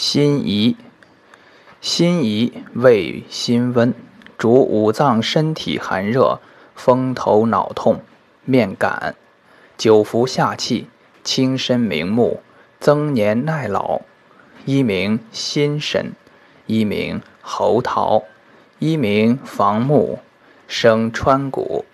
辛夷，辛夷味辛温，主五脏身体寒热、风头脑痛、面感，久服下气，轻身明目，增年耐老。一名心神，一名喉桃，一名房木，生川谷。